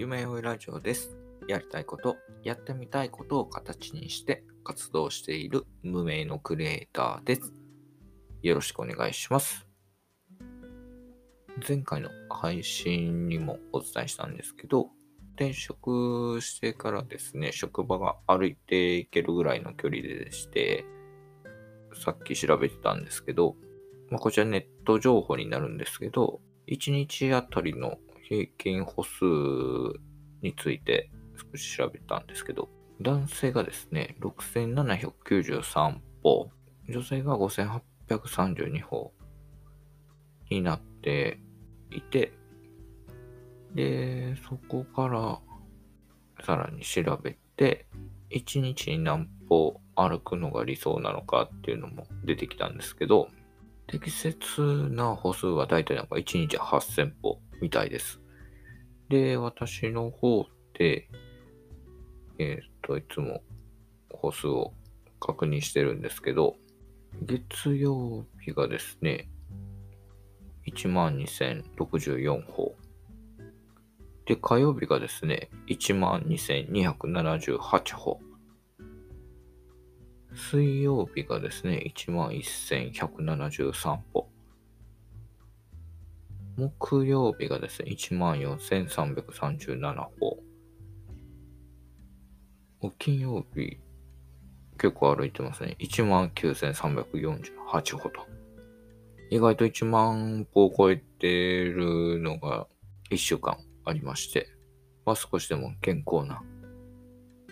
夢追いラジオです。やりたいこと、やってみたいことを形にして活動している無名のクリエイターです。よろしくお願いします。前回の配信にもお伝えしたんですけど、転職してからですね、職場が歩いていけるぐらいの距離でして、さっき調べてたんですけど、まあ、こちらネット情報になるんですけど、1日あたりの平均歩数について少し調べたんですけど、男性がですね、6793歩、女性が5832歩になっていて、で、そこからさらに調べて、1日に何歩歩くのが理想なのかっていうのも出てきたんですけど、適切な歩数は大体なんか1日8000歩みたいです。で、私の方で、えっ、と、いつも歩数を確認してるんですけど、月曜日がですね、12,064歩。で、火曜日がですね、12,278歩。水曜日がですね、11,173歩。木曜日がですね、14,337歩。金曜日、結構歩いてますね。19,348歩と。意外と1万歩を超えてるのが1週間ありまして、まあ、少しでも健康な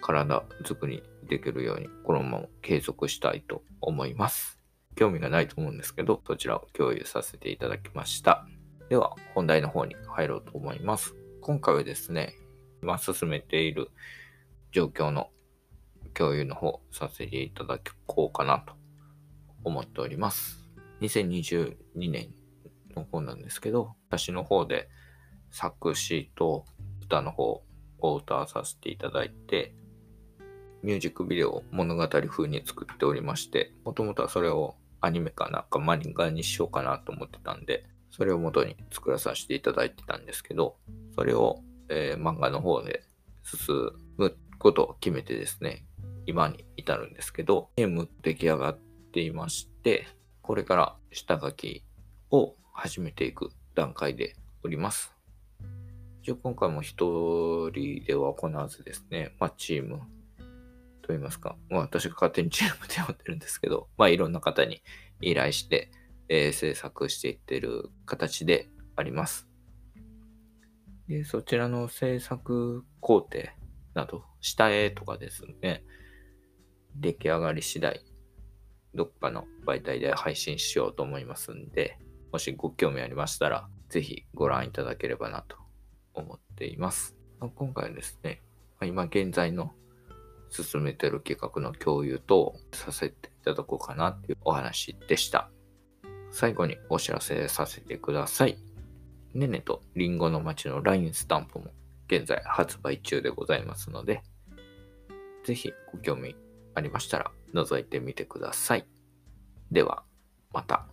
体作りできるように、このまま継続したいと思います。興味がないと思うんですけど、そちらを共有させていただきました。では、本題の方に入ろうと思います。今回はですね、今進めている状況の共有の方させていただこうかなと思っております。2022年の方なんですけど、私の方で作詞と歌の方を歌わさせていただいて、ミュージックビデオを物語風に作っておりまして、もともとはそれをアニメかなんか漫画にしようかなと思ってたんで、それを元に作らさせていただいてたんですけど、それを、えー漫画の方で進むことを決めてですね、今に至るんですけど、ゲーム出来上がっていまして、これから下書きを始めていく段階でおります。一応今回も一人では行わずですね、まあチームと言いますか、まあ私が勝手にチームで呼んでるんですけど、まあいろんな方に依頼して、えー制作していってる形であります。で、そちらの制作工程など、下絵とかですね、出来上がり次第、どっかの媒体で配信しようと思いますんで、もしご興味ありましたら、ぜひご覧いただければなと思っています。ま今回はですね、今現在の進めてる企画の共有とさせていただこうかなっていうお話でした。最後にお知らせさせてください。ねねとりんごの町の LINE スタンプも現在発売中でございますので、ぜひご興味ありましたら覗いてみてください。では、また。